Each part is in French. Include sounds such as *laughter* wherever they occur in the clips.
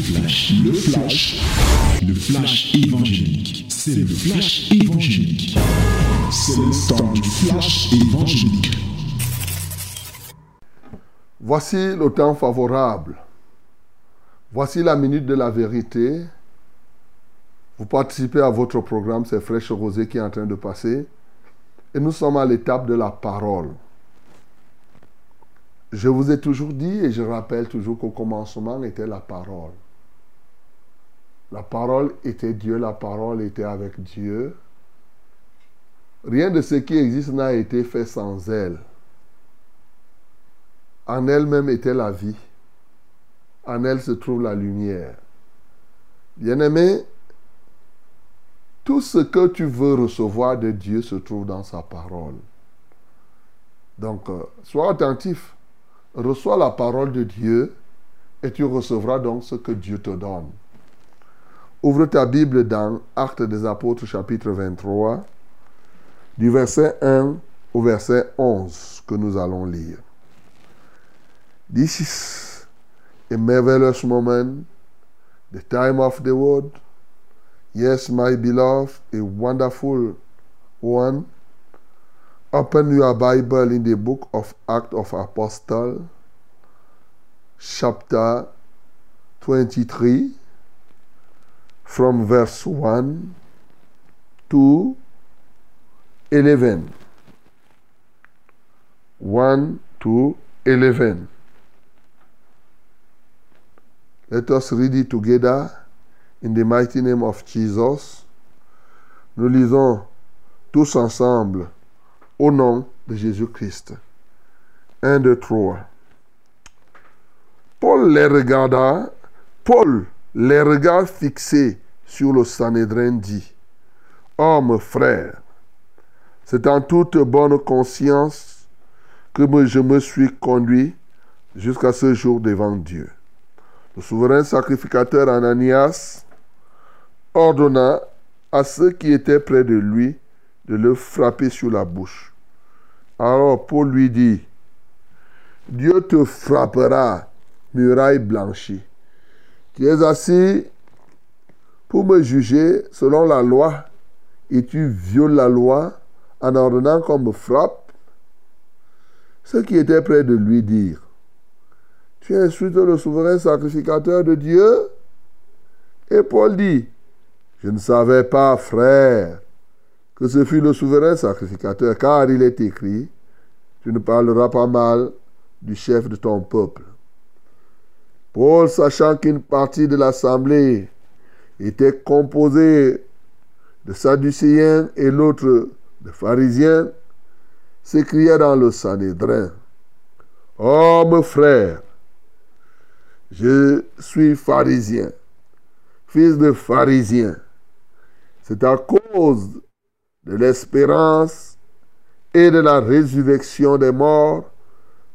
flash, le flash, le flash évangélique. C'est le flash évangélique. C'est le temps du flash évangélique. Voici le temps favorable. Voici la minute de la vérité. Vous participez à votre programme, c'est Fraîche Rosée qui est en train de passer. Et nous sommes à l'étape de la parole. Je vous ai toujours dit et je rappelle toujours qu'au commencement était la parole. La parole était Dieu, la parole était avec Dieu. Rien de ce qui existe n'a été fait sans elle. En elle-même était la vie. En elle se trouve la lumière. Bien-aimé, tout ce que tu veux recevoir de Dieu se trouve dans sa parole. Donc, euh, sois attentif. Reçois la parole de Dieu et tu recevras donc ce que Dieu te donne. Ouvre ta Bible dans Actes des Apôtres chapitre 23, du verset 1 au verset 11 que nous allons lire. This is a marvelous moment, the time of the word. Yes, my beloved, a wonderful one. Open your Bible in the book of Acts of Apostles, chapter 23, from verse 1 to 11. 1 to 11. Let us read it together in the mighty name of Jesus. Nous lisons tous ensemble au nom de Jésus-Christ. 1, 2, 3. Paul les regarda, Paul, les regards fixés sur le Sanhédrin, dit Homme, frère, c'est en toute bonne conscience que je me suis conduit jusqu'à ce jour devant Dieu. Le souverain sacrificateur Ananias ordonna à ceux qui étaient près de lui de le frapper sur la bouche. Alors Paul lui dit, Dieu te frappera, muraille blanchie. Tu es assis pour me juger selon la loi et tu violes la loi en ordonnant qu'on me frappe. Ceux qui étaient près de lui dirent, tu insultes le souverain sacrificateur de Dieu? Et Paul dit, je ne savais pas, frère, que ce fut le souverain sacrificateur, car il est écrit, tu ne parleras pas mal du chef de ton peuple. Paul, sachant qu'une partie de l'assemblée était composée de Sadducéens et l'autre de pharisiens, s'écria dans le Sanhédrin, Homme frère, je suis pharisien, fils de pharisien. C'est à cause de l'espérance et de la résurrection des morts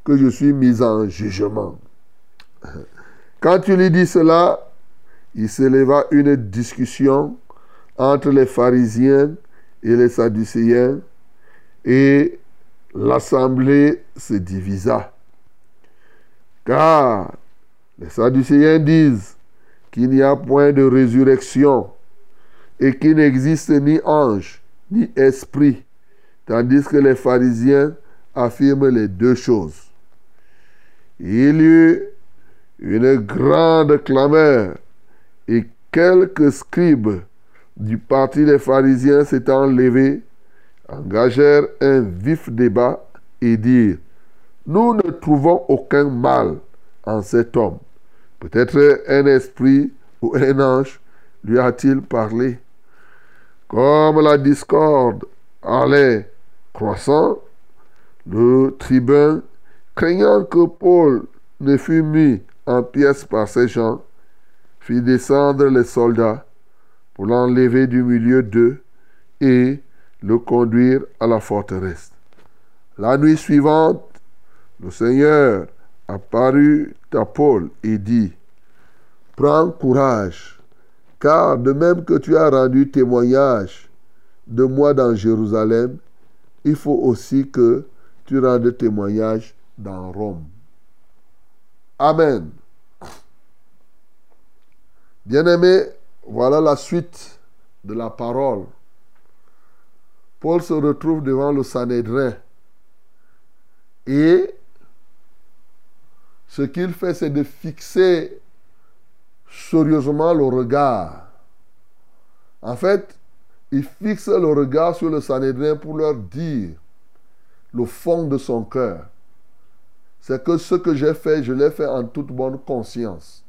que je suis mis en jugement. Quand tu lui dis cela, il s'éleva une discussion entre les pharisiens et les sadducéens et l'assemblée se divisa. Car les sadducéens disent qu'il n'y a point de résurrection et qu'il n'existe ni ange ni esprit, tandis que les pharisiens affirment les deux choses. Il y eut une grande clameur et quelques scribes du parti des pharisiens s'étant levés, engagèrent un vif débat et dirent, nous ne trouvons aucun mal en cet homme. Peut-être un esprit ou un ange lui a-t-il parlé. Comme la discorde allait croissant, le tribun, craignant que Paul ne fût mis en pièces par ces gens, fit descendre les soldats pour l'enlever du milieu d'eux et le conduire à la forteresse. La nuit suivante, le Seigneur apparut à Paul et dit, Prends courage, car de même que tu as rendu témoignage de moi dans Jérusalem, il faut aussi que tu rendes témoignage dans Rome. Amen. Bien-aimé, voilà la suite de la parole. Paul se retrouve devant le Sanhédrin et ce qu'il fait, c'est de fixer sérieusement le regard. En fait, il fixe le regard sur le Sanhédrin pour leur dire le fond de son cœur. C'est que ce que j'ai fait, je l'ai fait en toute bonne conscience.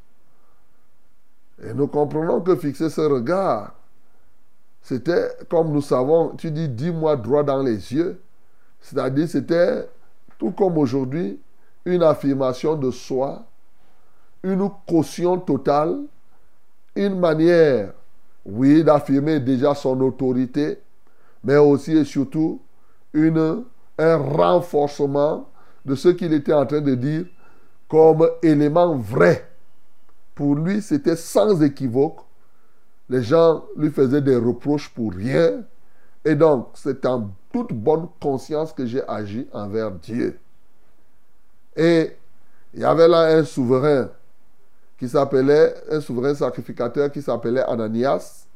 Et nous comprenons que fixer ce regard, c'était, comme nous savons, tu dis, dis-moi droit dans les yeux. C'est-à-dire, c'était, tout comme aujourd'hui, une affirmation de soi, une caution totale, une manière, oui, d'affirmer déjà son autorité, mais aussi et surtout une, un renforcement de ce qu'il était en train de dire comme élément vrai. Pour lui, c'était sans équivoque. Les gens lui faisaient des reproches pour rien. Et donc, c'est en toute bonne conscience que j'ai agi envers Dieu. Et il y avait là un souverain qui s'appelait, un souverain sacrificateur qui s'appelait Ananias,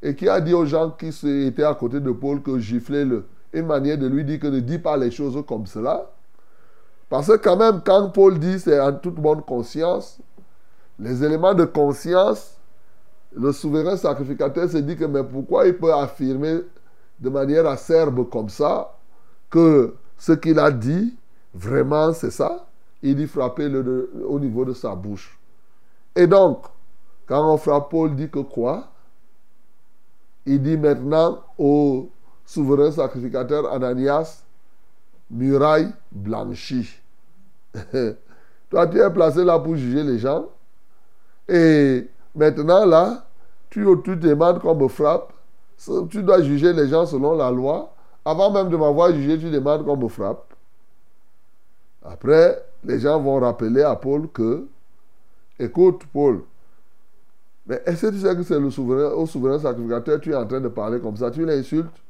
et qui a dit aux gens qui étaient à côté de Paul que gifler le, une manière de lui dire que ne dis pas les choses comme cela. Parce que quand même, quand Paul dit c'est en toute bonne conscience, les éléments de conscience, le souverain sacrificateur se dit que mais pourquoi il peut affirmer de manière acerbe comme ça que ce qu'il a dit, vraiment c'est ça? Il dit frapper au niveau de sa bouche. Et donc, quand on frappe Paul, dit que quoi? Il dit maintenant au souverain sacrificateur Ananias, muraille blanchie. *laughs* Toi, tu es placé là pour juger les gens. Et maintenant, là, tu, tu demandes qu'on me frappe. Tu dois juger les gens selon la loi. Avant même de m'avoir jugé, tu demandes qu'on me frappe. Après, les gens vont rappeler à Paul que, écoute, Paul, mais est-ce que tu sais que c'est le souverain, au souverain sacrificateur, tu es en train de parler comme ça, tu l'insultes?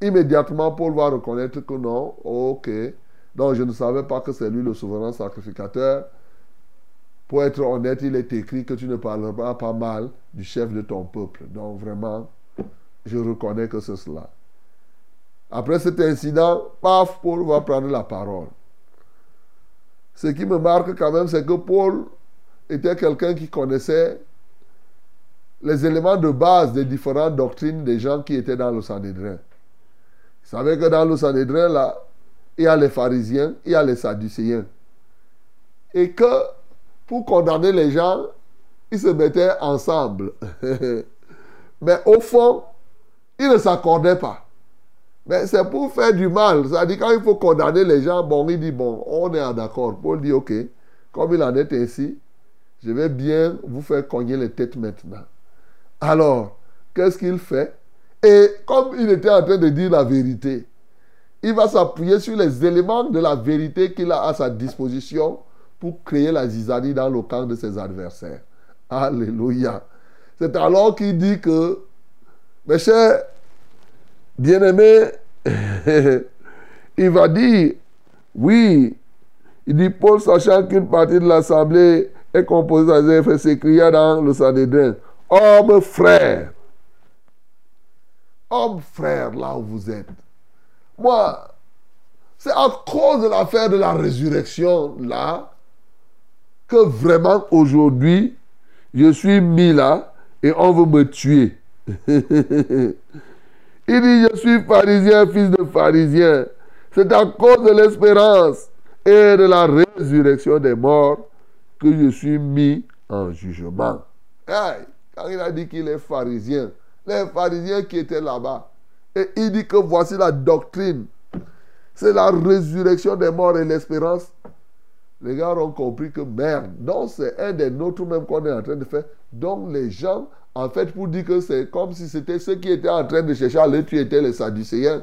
Immédiatement, Paul va reconnaître que non, ok, donc je ne savais pas que c'est lui le souverain sacrificateur. Pour être honnête, il est écrit que tu ne parleras pas mal du chef de ton peuple. Donc vraiment, je reconnais que c'est cela. Après cet incident, paf, Paul va prendre la parole. Ce qui me marque quand même, c'est que Paul était quelqu'un qui connaissait les éléments de base des différentes doctrines des gens qui étaient dans le Sanhédrin. Il savait que dans le Sanhédrin, là, il y a les pharisiens, il y a les sadducéens. Et que pour condamner les gens, ils se mettaient ensemble. *laughs* Mais au fond, ils ne s'accordaient pas. Mais c'est pour faire du mal. C'est-à-dire quand il faut condamner les gens, bon, il dit, bon, on est d'accord. Paul dit, ok, comme il en est ainsi, je vais bien vous faire cogner les têtes maintenant. Alors, qu'est-ce qu'il fait? Et comme il était en train de dire la vérité, il va s'appuyer sur les éléments de la vérité qu'il a à sa disposition pour créer la zizanie dans le camp de ses adversaires. Alléluia. C'est alors qu'il dit que, mes chers bien-aimés, *laughs* il va dire, oui, il dit, Paul, sachant qu'une partie de l'assemblée est composée d'Azéph, s'écria dans le Sanhédrin, homme frère, homme frère, là où vous êtes. Moi, c'est à cause de l'affaire de la résurrection, là, que vraiment aujourd'hui, je suis mis là et on veut me tuer. *laughs* Il dit, je suis pharisien, fils de pharisien. C'est à cause de l'espérance et de la résurrection des morts que je suis mis en jugement. quand il a dit qu'il est pharisien, les pharisiens qui étaient là-bas, et il dit que voici la doctrine. C'est la résurrection des morts et l'espérance. Les gars ont compris que merde. Donc c'est un des nôtres même qu'on est en train de faire. Donc les gens, en fait, pour dire que c'est comme si c'était ceux qui étaient en train de chercher à le tuer étaient les Sadducéens.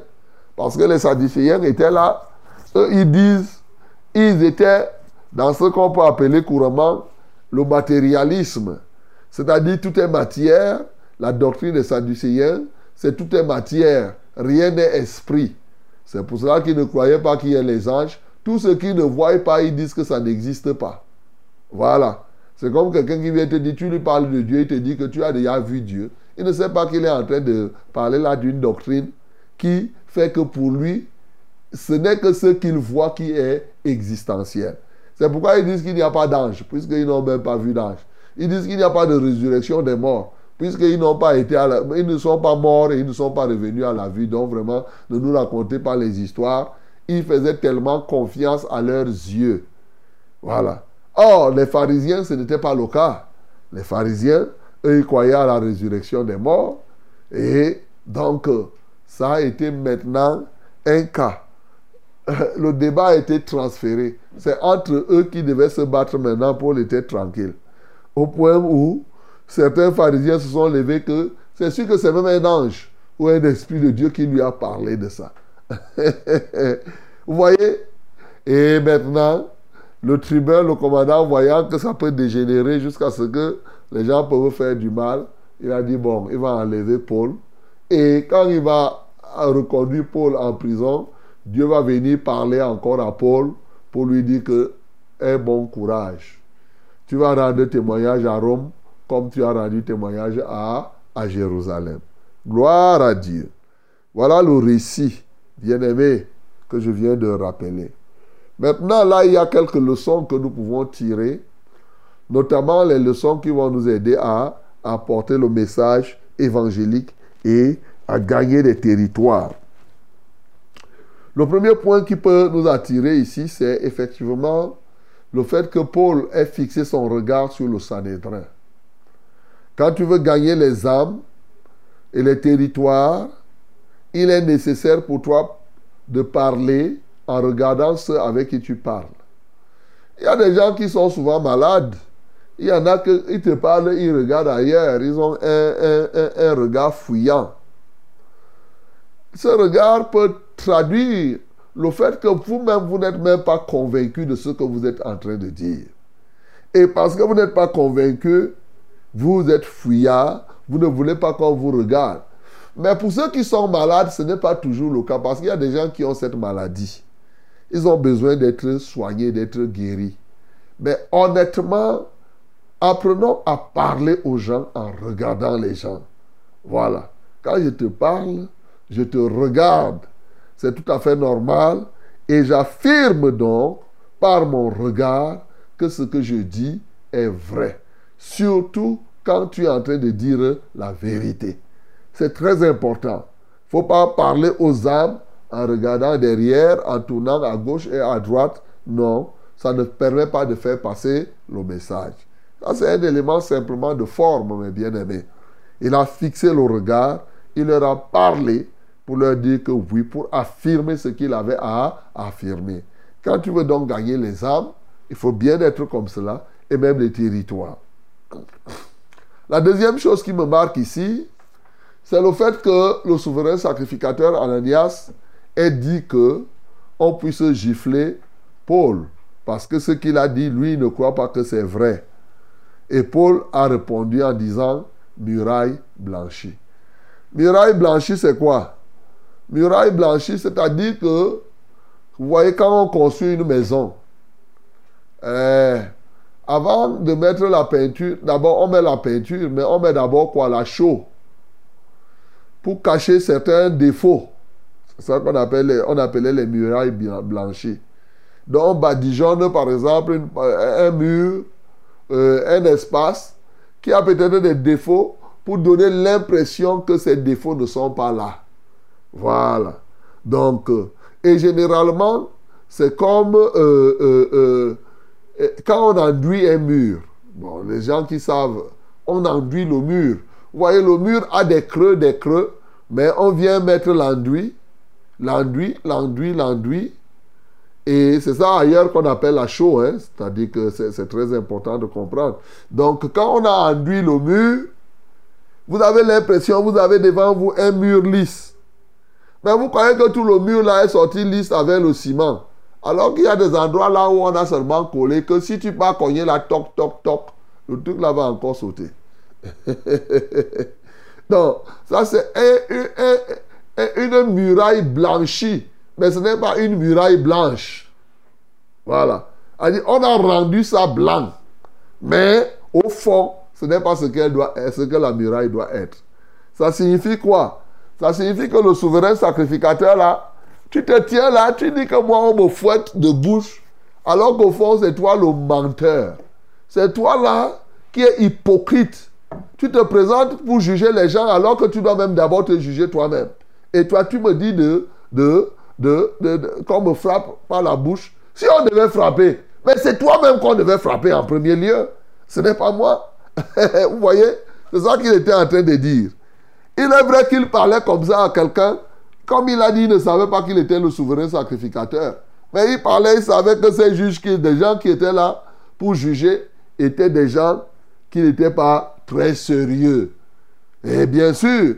Parce que les Sadducéens étaient là. Eux, ils disent, ils étaient dans ce qu'on peut appeler couramment le matérialisme. C'est-à-dire tout est matière. La doctrine des Sadducéens, c'est tout est matière, rien n'est esprit. C'est pour cela qu'ils ne croyaient pas qu'il y ait les anges. Tout ce qu'ils ne voient pas, ils disent que ça n'existe pas. Voilà. C'est comme quelqu'un qui vient te dire, tu lui parles de Dieu, il te dit que tu as déjà vu Dieu. Il ne sait pas qu'il est en train de parler là d'une doctrine qui fait que pour lui, ce n'est que ce qu'il voit qui est existentiel. C'est pourquoi ils disent qu'il n'y a pas d'ange, puisqu'ils n'ont même pas vu d'ange. Ils disent qu'il n'y a pas de résurrection des morts, puisqu'ils n'ont pas été à la... ils ne sont pas morts et ils ne sont pas revenus à la vie. Donc vraiment, ne nous racontez pas les histoires. Ils faisaient tellement confiance à leurs yeux. Voilà. Or, les pharisiens, ce n'était pas le cas. Les pharisiens, eux, ils croyaient à la résurrection des morts. Et donc, ça a été maintenant un cas. *laughs* Le débat a été transféré. C'est entre eux qui devaient se battre maintenant. pour était tranquille. Au point où certains pharisiens se sont levés que c'est sûr que c'est même un ange ou un esprit de Dieu qui lui a parlé de ça. *laughs* Vous voyez? Et maintenant, le tribun, le commandant, voyant que ça peut dégénérer jusqu'à ce que les gens peuvent faire du mal, il a dit, bon, il va enlever Paul. Et quand il va reconduire Paul en prison, Dieu va venir parler encore à Paul pour lui dire que, aie bon courage. Tu vas rendre témoignage à Rome comme tu as rendu témoignage à, à Jérusalem. Gloire à Dieu. Voilà le récit, bien-aimé, que je viens de rappeler. Maintenant, là, il y a quelques leçons que nous pouvons tirer, notamment les leçons qui vont nous aider à apporter le message évangélique et à gagner des territoires. Le premier point qui peut nous attirer ici, c'est effectivement le fait que Paul ait fixé son regard sur le Sanhédrin. Quand tu veux gagner les âmes et les territoires, il est nécessaire pour toi de parler en regardant ceux avec qui tu parles. Il y a des gens qui sont souvent malades. Il y en a qui te parlent, ils regardent ailleurs. Ils ont un, regard fouillant. Ce regard peut traduire le fait que vous-même, vous n'êtes même pas convaincu de ce que vous êtes en train de dire. Et parce que vous n'êtes pas convaincu, vous êtes fouillard, vous ne voulez pas qu'on vous regarde. Mais pour ceux qui sont malades, ce n'est pas toujours le cas parce qu'il y a des gens qui ont cette maladie. Ils ont besoin d'être soignés, d'être guéris. Mais honnêtement, apprenons à parler aux gens en regardant les gens. Voilà. Quand je te parle, je te regarde. C'est tout à fait normal. Et j'affirme donc, par mon regard, que ce que je dis est vrai. Surtout quand tu es en train de dire la vérité. C'est très important. Il ne faut pas parler aux âmes en regardant derrière, en tournant à gauche et à droite. Non, ça ne permet pas de faire passer le message. Ça, c'est un élément simplement de forme, mes bien-aimés. Il a fixé le regard, il leur a parlé pour leur dire que oui, pour affirmer ce qu'il avait à affirmer. Quand tu veux donc gagner les âmes, il faut bien être comme cela, et même les territoires. La deuxième chose qui me marque ici, c'est le fait que le souverain sacrificateur Ananias ait dit que on puisse gifler Paul. Parce que ce qu'il a dit, lui, ne croit pas que c'est vrai. Et Paul a répondu en disant muraille blanchie. Muraille blanchie, c'est quoi? Muraille blanchie, c'est-à-dire que, vous voyez, quand on construit une maison, eh, avant de mettre la peinture, d'abord on met la peinture, mais on met d'abord quoi? La chaux. Pour cacher certains défauts. C'est ça qu'on appelle, on appelait les murailles blanchies. Donc on badigeonne par exemple un mur, euh, un espace qui a peut-être des défauts pour donner l'impression que ces défauts ne sont pas là. Voilà. Donc, euh, et généralement, c'est comme euh, quand on enduit un mur, bon, les gens qui savent, on enduit le mur. Vous voyez, le mur a des creux, des creux, mais on vient mettre l'enduit, l'enduit, l'enduit, l'enduit. Et c'est ça ailleurs qu'on appelle la chaux, hein? c'est-à-dire que c'est très important de comprendre. Donc, quand on a enduit le mur, vous avez l'impression, vous avez devant vous un mur lisse. Mais vous croyez que tout le mur là est sorti lisse avec le ciment. Alors qu'il y a des endroits là où on a seulement collé que si tu pas cogner la toc, toc, toc, le truc là va encore sauter. *laughs* Donc, ça c'est une muraille blanchie, mais ce n'est pas une muraille blanche. Voilà. On a rendu ça blanc. Mais au fond, ce n'est pas ce, qu'elle doit, ce que la muraille doit être. Ça signifie quoi? Ça signifie que le souverain sacrificateur, là, tu te tiens là, tu dis que moi, on me fouette de bouche, alors qu'au fond, c'est toi le menteur. C'est toi là qui es hypocrite. Tu te présentes pour juger les gens alors que tu dois même d'abord te juger toi-même. Et toi, tu me dis de, de, de, de, qu'on me frappe par la bouche. Si on devait frapper, mais c'est toi-même qu'on devait frapper en premier lieu. Ce n'est pas moi. *laughs* Vous voyez C'est ça qu'il était en train de dire. Il est vrai qu'il parlait comme ça à quelqu'un. Comme il a dit, il ne savait pas qu'il était le souverain sacrificateur. Mais il parlait, il savait que ces juges, des gens qui étaient là pour juger, étaient des gens qui n'étaient pas très sérieux. Et bien sûr,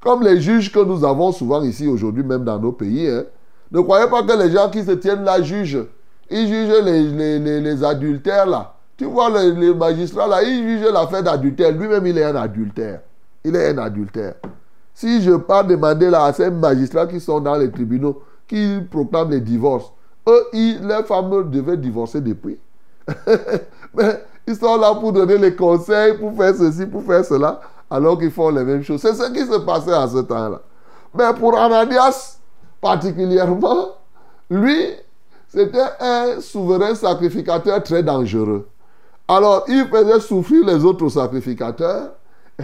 comme les juges que nous avons souvent ici aujourd'hui, même dans nos pays, hein, ne croyez pas que les gens qui se tiennent là jugent. Ils jugent les, les, adultères là. Tu vois, les, magistrats là, ils jugent l'affaire d'adultère. Lui-même, il est un adultère. Il est un adultère. Si je pars demander là à ces magistrats qui sont dans les tribunaux, qui proclament les divorces, eux, leurs femmes devaient divorcer depuis. *laughs* Mais ils sont là pour donner les conseils, pour faire ceci, pour faire cela, alors qu'ils font les mêmes choses. C'est ce qui se passait à ce temps-là. Mais pour Ananias, particulièrement, lui, c'était un souverain sacrificateur très dangereux. Alors, il faisait souffrir les autres sacrificateurs, *laughs*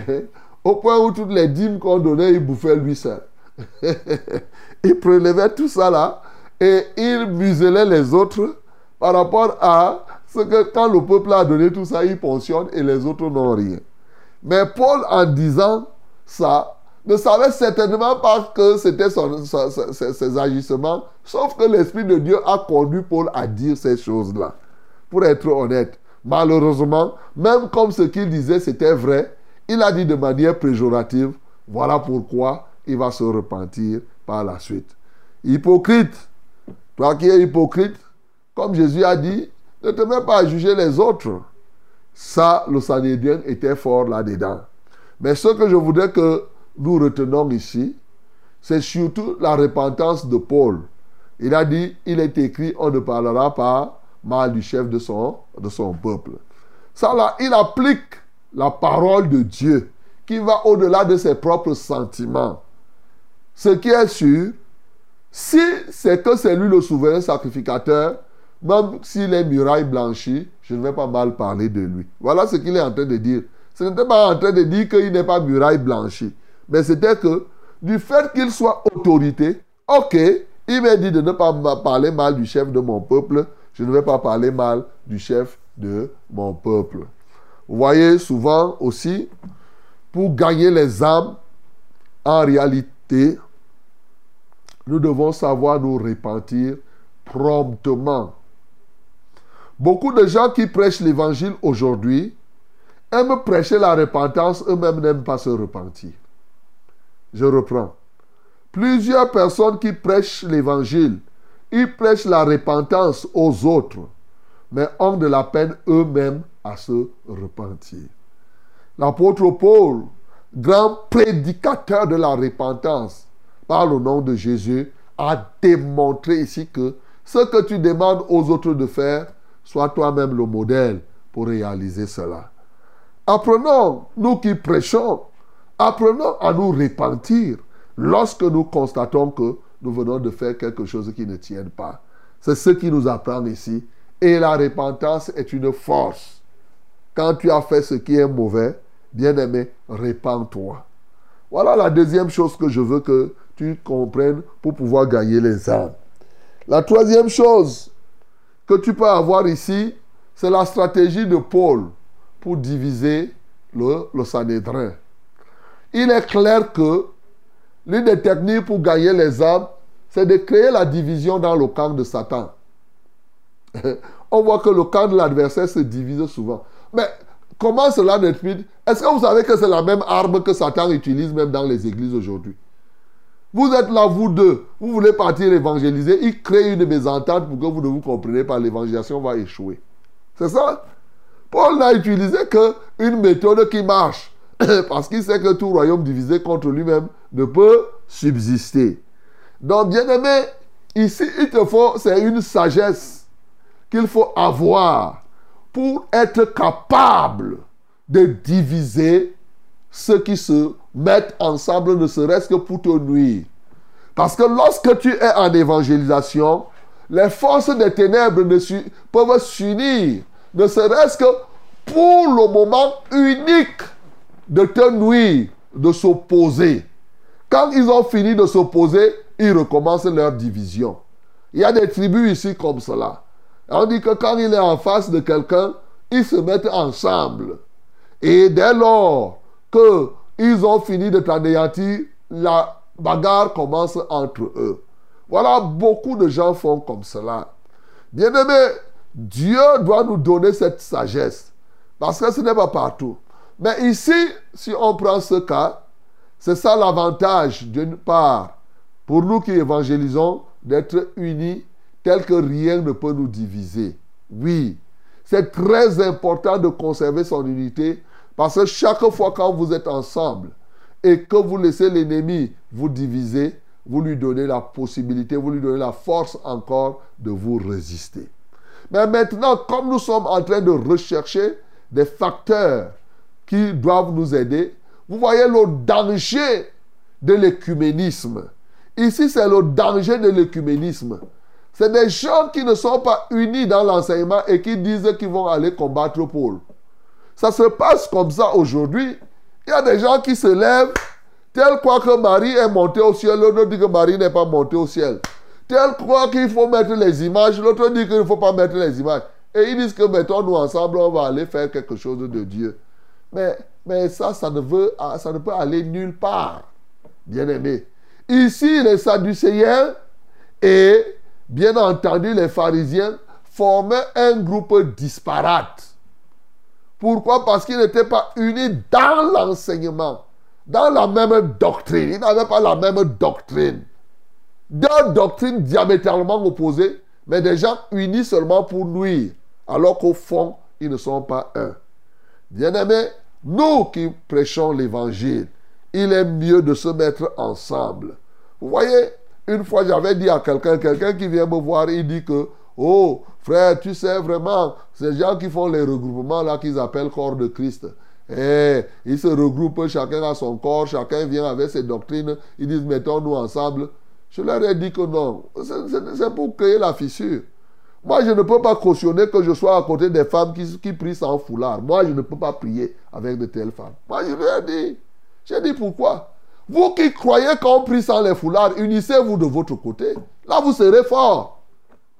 au point où toutes les dîmes qu'on donnait, il bouffait lui seul. *laughs* il prélevait tout ça là, et il muselait les autres par rapport à ce que quand le peuple a donné tout ça, il pensionne et les autres n'ont rien. Mais Paul, en disant ça, ne savait certainement pas que c'était ses agissements, sauf que l'Esprit de Dieu a conduit Paul à dire ces choses-là. Pour être honnête, malheureusement, même comme ce qu'il disait c'était vrai, il a dit de manière péjorative, voilà pourquoi il va se repentir par la suite. Hypocrite, toi qui es hypocrite, comme Jésus a dit, ne te mets pas à juger les autres. Ça, le Sanhédrin était fort là-dedans. Mais ce que je voudrais que nous retenons ici, c'est surtout la repentance de Paul. Il a dit, il est écrit, on ne parlera pas mal du chef de son, de son peuple. Ça là, il applique la parole de Dieu qui va au-delà de ses propres sentiments. Ce qui est sûr, si c'est que c'est lui le souverain sacrificateur, même s'il est muraille blanchie, je ne vais pas mal parler de lui. Voilà ce qu'il est en train de dire. Ce n'était pas en train de dire qu'il n'est pas muraille blanchie. Mais c'était que du fait qu'il soit autorité, ok, il m'a dit de ne pas parler mal du chef de mon peuple. Je ne vais pas parler mal du chef de mon peuple. Vous voyez souvent aussi, pour gagner les âmes, en réalité, nous devons savoir nous repentir promptement. Beaucoup de gens qui prêchent l'évangile aujourd'hui aiment prêcher la repentance, eux-mêmes n'aiment pas se repentir. Je reprends. Plusieurs personnes qui prêchent l'évangile, ils prêchent la repentance aux autres, mais ont de la peine eux-mêmes à se repentir. L'apôtre Paul, grand prédicateur de la repentance, par le nom de Jésus, a démontré ici que ce que tu demandes aux autres de faire, Sois toi-même le modèle pour réaliser cela. Apprenons, nous qui prêchons, apprenons à nous repentir lorsque nous constatons que nous venons de faire quelque chose qui ne tient pas. C'est ce qui nous apprend ici. Et la repentance est une force. Quand tu as fait ce qui est mauvais, bien-aimé, repens-toi. Voilà la deuxième chose que je veux que tu comprennes pour pouvoir gagner les âmes. La troisième chose, que tu peux avoir ici, c'est la stratégie de Paul pour diviser le, le. Il est clair que l'une des techniques pour gagner les âmes, c'est de créer la division dans le camp de Satan. *laughs* On voit que le camp de l'adversaire se divise souvent. Mais comment cela n'explique Est-ce que vous savez que c'est la même arme que Satan utilise même dans les églises aujourd'hui? Vous êtes là, vous deux. Vous voulez partir évangéliser. Il crée une mésentente pour que vous ne vous compreniez pas. L'évangélisation va échouer. C'est ça? Paul n'a utilisé qu'une méthode qui marche. *coughs* Parce qu'il sait que tout royaume divisé contre lui-même ne peut subsister. Donc, bien aimé, ici, il te faut, c'est une sagesse qu'il faut avoir pour être capable de diviser ceux qui se mettent ensemble, ne serait-ce que pour te nuire. Parce que lorsque tu es en évangélisation, les forces des ténèbres ne peuvent s'unir, ne serait-ce que pour le moment unique de te nuire, de s'opposer. Quand ils ont fini de s'opposer, ils recommencent leur division. Il y a des tribus ici comme cela. On dit que quand il est en face de quelqu'un, ils se mettent ensemble. Et dès lors qu'ils ont fini de t'anéantir, la bagarre commence entre eux. Voilà, beaucoup de gens font comme cela. Bien-aimé, Dieu doit nous donner cette sagesse. Parce que ce n'est pas partout. Mais ici, si on prend ce cas, c'est ça l'avantage, d'une part, pour nous qui évangélisons, d'être unis tel que rien ne peut nous diviser. Oui, c'est très important de conserver son unité parce que chaque fois quand vous êtes ensemble et que vous laissez l'ennemi vous diviser, vous lui donnez la possibilité, vous lui donnez la force encore de vous résister. Mais maintenant, comme nous sommes en train de rechercher des facteurs qui doivent nous aider, vous voyez le danger de l'écuménisme. Ici, c'est le danger de l'écuménisme. C'est des gens qui ne sont pas unis dans l'enseignement et qui disent qu'ils vont aller combattre Paul. Ça se passe comme ça aujourd'hui. Il y a des gens qui se lèvent, tel quoi que Marie est montée au ciel, l'autre dit que Marie n'est pas montée au ciel. Tel quoi qu'il faut mettre les images, l'autre dit qu'il ne faut pas mettre les images. Et ils disent que mettons-nous ensemble, on va aller faire quelque chose de Dieu. Mais, mais ça, ça ne, veut, ça ne peut aller nulle part. Bien aimé. Ici, les Sadducéens et bien entendu les pharisiens formaient un groupe disparate. Pourquoi? Parce qu'ils n'étaient pas unis dans l'enseignement, dans la même doctrine. Ils n'avaient pas la même doctrine. Deux doctrines diamétralement opposées, mais des gens unis seulement pour nuire, alors qu'au fond, ils ne sont pas un. Bien-aimés, nous qui prêchons l'évangile, il est mieux de se mettre ensemble. Vous voyez, une fois j'avais dit à quelqu'un, quelqu'un qui vient me voir, il dit que, oh, frère, tu sais vraiment, ces gens qui font les regroupements là qu'ils appellent corps de Christ, eh, ils se regroupent, chacun a son corps, chacun vient avec ses doctrines, ils disent mettons-nous ensemble. Je leur ai dit que non, c'est pour créer la fissure. Moi, je ne peux pas cautionner que je sois à côté des femmes qui, qui prient sans foulard. Moi, je ne peux pas prier avec de telles femmes. Moi, je leur ai dit. J'ai dit pourquoi? Vous qui croyez qu'on prie sans les foulards, unissez-vous de votre côté. Là, vous serez fort.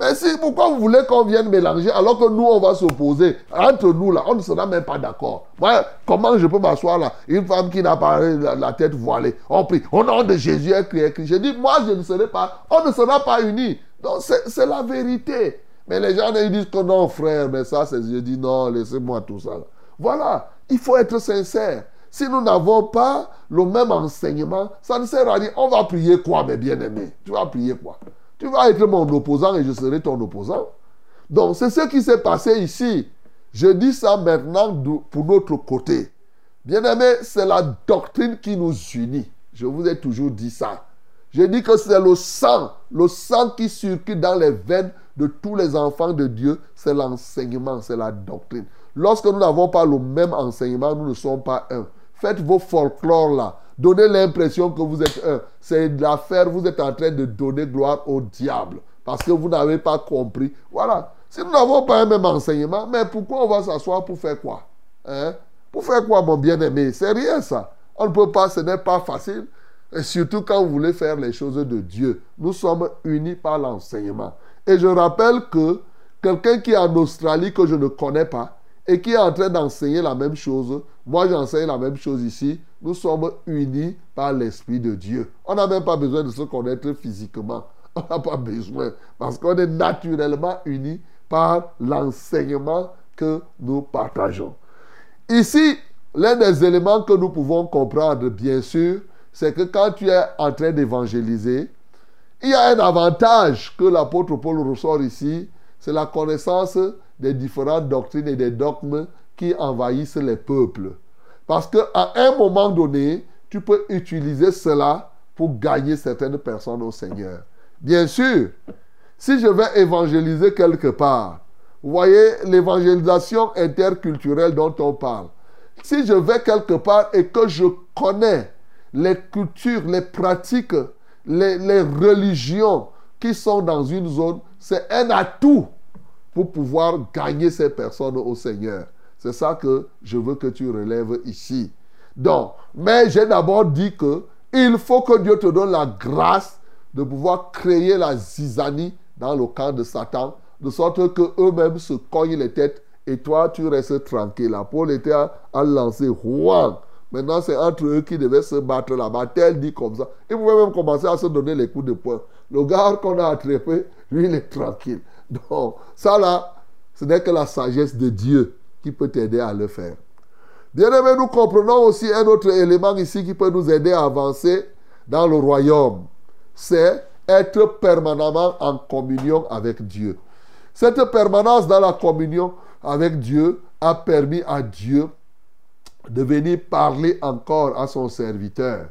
Mais si, pourquoi vous voulez qu'on vienne mélanger alors que nous, on va s'opposer Entre nous, là, on ne sera même pas d'accord. Comment je peux m'asseoir là? Une femme qui n'a pas la, tête voilée. On prie. Au nom de Jésus, écrit, J'ai dit, moi, je ne serai pas. On ne sera pas unis. Donc, c'est la vérité. Mais les gens, ils disent que non, frère, mais ça, c'est. Je dis, non, laissez-moi tout ça. Voilà. Il faut être sincère. Si nous n'avons pas le même enseignement, ça ne sert à rien. On va prier quoi, mes bien-aimés? Tu vas prier quoi? Tu vas être mon opposant et je serai ton opposant. Donc, c'est ce qui s'est passé ici. Je dis ça maintenant pour notre côté. Bien-aimés, c'est la doctrine qui nous unit. Je vous ai toujours dit ça. Je dis que c'est le sang, le sang qui circule dans les veines de tous les enfants de Dieu, c'est l'enseignement, c'est la doctrine. Lorsque nous n'avons pas le même enseignement, nous ne sommes pas un. Faites vos folklores là. Donnez l'impression que vous êtes un. C'est l'affaire, vous êtes en train de donner gloire au diable. Parce que vous n'avez pas compris. Voilà. Si nous n'avons pas un même enseignement, mais pourquoi on va s'asseoir pour faire quoi? Hein? Pour faire quoi, mon bien-aimé? C'est rien ça. On ne peut pas, ce n'est pas facile. Surtout quand vous voulez faire les choses de Dieu. Nous sommes unis par l'enseignement. Et je rappelle que quelqu'un qui est en Australie que je ne connais pas, et qui est en train d'enseigner la même chose, moi j'enseigne la même chose ici, nous sommes unis par l'Esprit de Dieu. On n'a même pas besoin de se connaître physiquement. *laughs* On n'a pas besoin. Parce qu'on est naturellement unis par l'enseignement que nous partageons. Ici, l'un des éléments que nous pouvons comprendre, bien sûr, c'est que quand tu es en train d'évangéliser, il y a un avantage que l'apôtre Paul ressort ici, c'est la connaissance des différentes doctrines et des dogmes qui envahissent les peuples. Parce qu'à un moment donné, tu peux utiliser cela pour gagner certaines personnes au Seigneur. Bien sûr, si je vais évangéliser quelque part, vous voyez, l'évangélisation interculturelle dont on parle. Si je vais quelque part et que je connais les cultures, les pratiques, les, les religions qui sont dans une zone, c'est un atout pour pouvoir gagner ces personnes au Seigneur. C'est ça que je veux que tu relèves ici. Donc, mais j'ai d'abord dit que il faut que Dieu te donne la grâce de pouvoir créer la zizanie dans le camp de Satan, de sorte que eux-mêmes se cognent les têtes et toi tu restes tranquille. La Paul était à, lancer Maintenant, c'est entre eux qui devaient se battre là-bas. Tel dit comme ça. Ils pouvaient même commencer à se donner les coups de poing. Le gars qu'on a attrapé, lui, il est tranquille. *laughs* Donc, ça là, ce n'est que la sagesse de Dieu qui peut t'aider à le faire. Bien aimé, nous comprenons aussi un autre élément ici qui peut nous aider à avancer dans le royaume. C'est être permanemment en communion avec Dieu. Cette permanence dans la communion avec Dieu a permis à Dieu de venir parler encore à son serviteur.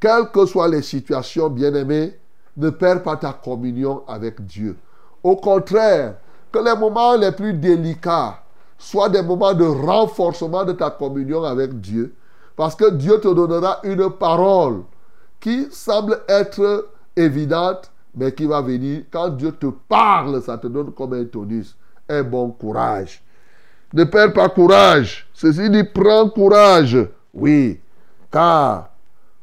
Quelles que soient les situations, bien-aimés, ne perds pas ta communion avec Dieu. Au contraire, que les moments les plus délicats soient des moments de renforcement de ta communion avec Dieu. Parce que Dieu te donnera une parole qui semble être évidente, mais qui va venir. Quand Dieu te parle, ça te donne comme un tonus, un bon courage. Ne perds pas courage. Ceci dit, prends courage. Oui, car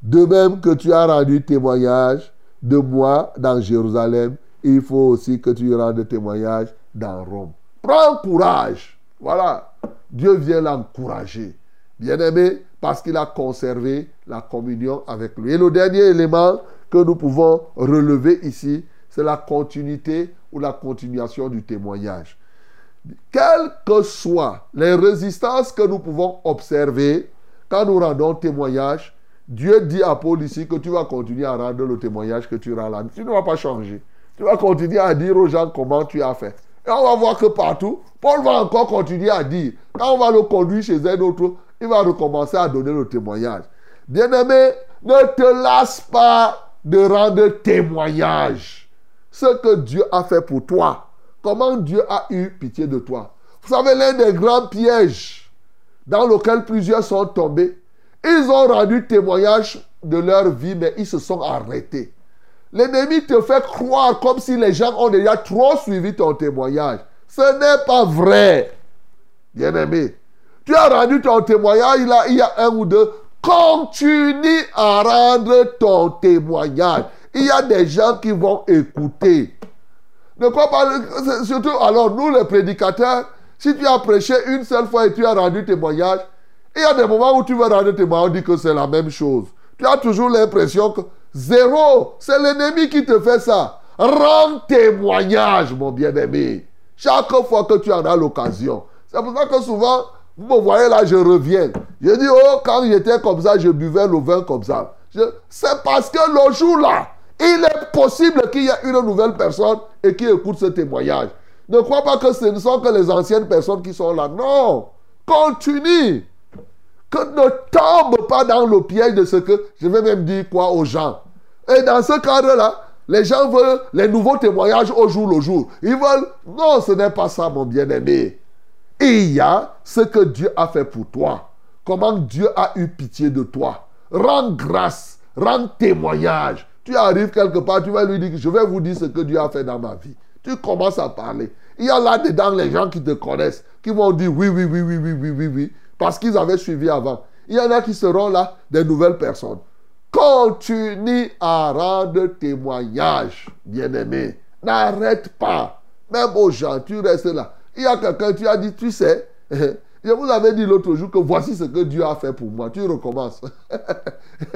de même que tu as rendu témoignage de moi dans Jérusalem, il faut aussi que tu rendes témoignage dans Rome. Prends courage. Voilà. Dieu vient l'encourager. Bien-aimé, parce qu'il a conservé la communion avec lui. Et le dernier élément que nous pouvons relever ici, c'est la continuité ou la continuation du témoignage. Quelles que soient les résistances que nous pouvons observer quand nous rendons témoignage, Dieu dit à Paul ici que tu vas continuer à rendre le témoignage que tu rends là. Tu ne vas pas changer. Tu vas continuer à dire aux gens comment tu as fait. Et on va voir que partout, Paul va encore continuer à dire. Quand on va le conduire chez un autre, il va recommencer à donner le témoignage. Bien-aimé, ne te lasse pas de rendre témoignage. Ce que Dieu a fait pour toi. Comment Dieu a eu pitié de toi. Vous savez, l'un des grands pièges dans lequel plusieurs sont tombés, ils ont rendu témoignage de leur vie, mais ils se sont arrêtés. L'ennemi te fait croire comme si les gens ont déjà trop suivi ton témoignage. Ce n'est pas vrai. Bien-aimé, tu as rendu ton témoignage, il, il y a un ou deux. Continue à rendre ton témoignage. Il y a des gens qui vont écouter. Ne crois pas, surtout alors nous les prédicateurs, si tu as prêché une seule fois et tu as rendu témoignage, il y a des moments où tu vas rendre témoignage, on dit que c'est la même chose. Tu as toujours l'impression que zéro, c'est l'ennemi qui te fait ça. Rends témoignage, mon bien-aimé. Chaque fois que tu en as l'occasion. C'est pour ça que souvent, vous me voyez là, je reviens. Je dis, oh, quand j'étais comme ça, je buvais le vin comme ça. C'est parce que le jour là, il est possible qu'il y ait une nouvelle personne et qui écoute ce témoignage. Ne crois pas que ce ne sont que les anciennes personnes qui sont là. Non. Continue que ne tombe pas dans le piège de ce que je vais même dire quoi aux gens. Et dans ce cadre-là, les gens veulent les nouveaux témoignages au jour le jour. Ils veulent, non, ce n'est pas ça, mon bien-aimé. Il y a ce que Dieu a fait pour toi. Comment Dieu a eu pitié de toi. Rends grâce, rends témoignage. Tu arrives quelque part, tu vas lui dire, je vais vous dire ce que Dieu a fait dans ma vie. Tu commences à parler. Il y a là-dedans les gens qui te connaissent, qui vont dire oui, oui, oui, oui, oui, oui, oui, oui parce qu'ils avaient suivi avant. Il y en a qui seront là, des nouvelles personnes. Continue à rendre témoignage, bien-aimé. N'arrête pas. Même aux gens, tu restes là. Il y a quelqu'un, tu as dit, tu sais, *laughs* je vous avais dit l'autre jour que voici ce que Dieu a fait pour moi. Tu recommences. *laughs*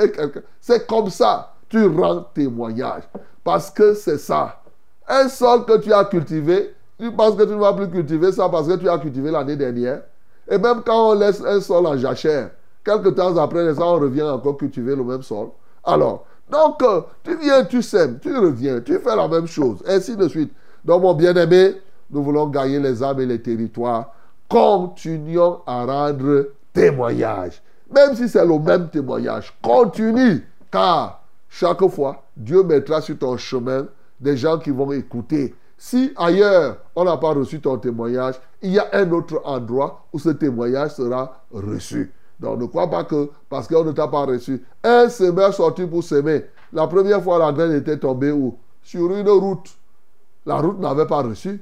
C'est comme ça tu rends témoignage. Parce que c'est ça. Un sol que tu as cultivé, tu penses que tu ne vas plus cultiver ça parce que tu as cultivé l'année dernière. Et même quand on laisse un sol en jachère, quelques temps après, on revient encore cultiver le même sol. Alors, donc, euh, tu viens, tu sèmes, tu reviens, tu fais la même chose, ainsi de suite. Donc, mon bien-aimé, nous voulons gagner les âmes et les territoires. Continuons à rendre témoignage. Même si c'est le même témoignage, continue, car chaque fois, Dieu mettra sur ton chemin des gens qui vont écouter. Si ailleurs, on n'a pas reçu ton témoignage, il y a un autre endroit où ce témoignage sera reçu. Donc ne crois pas que parce qu'on ne t'a pas reçu. Un semeur sorti pour semer. La première fois, la graine était tombée où? Sur une route. La route n'avait pas reçu.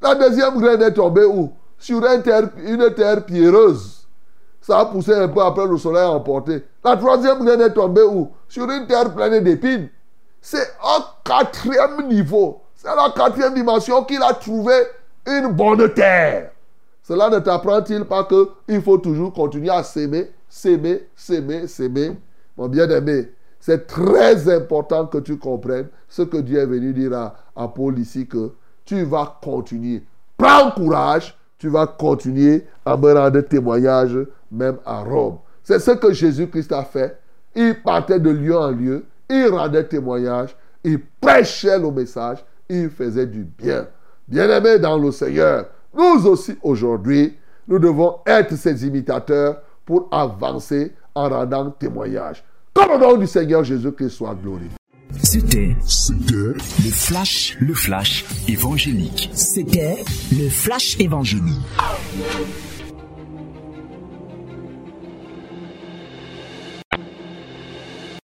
La deuxième graine est tombée où? Sur une terre, une terre pierreuse. Ça a poussé un peu après le soleil a emporté. La troisième graine est tombée où? Sur une terre pleine d'épines. C'est au quatrième niveau. C'est la quatrième dimension qu'il a trouvé une bonne terre. Cela ne t'apprend-il pas qu'il faut toujours continuer à s'aimer, s'aimer, s'aimer, s'aimer? Mon bien-aimé, c'est très important que tu comprennes ce que Dieu est venu dire à, à Paul ici, que tu vas continuer. Prends courage, tu vas continuer à me rendre témoignage même à Rome. C'est ce que Jésus-Christ a fait. Il partait de lieu en lieu, il rendait témoignage, il prêchait le message, il faisait du bien. Bien-aimé dans le Seigneur, nous aussi aujourd'hui, nous devons être ses imitateurs pour avancer en rendant témoignage. Que le nom du Seigneur Jésus-Christ soit glorifié. C'était C'était le flash, le flash évangélique. C'était le flash évangélique.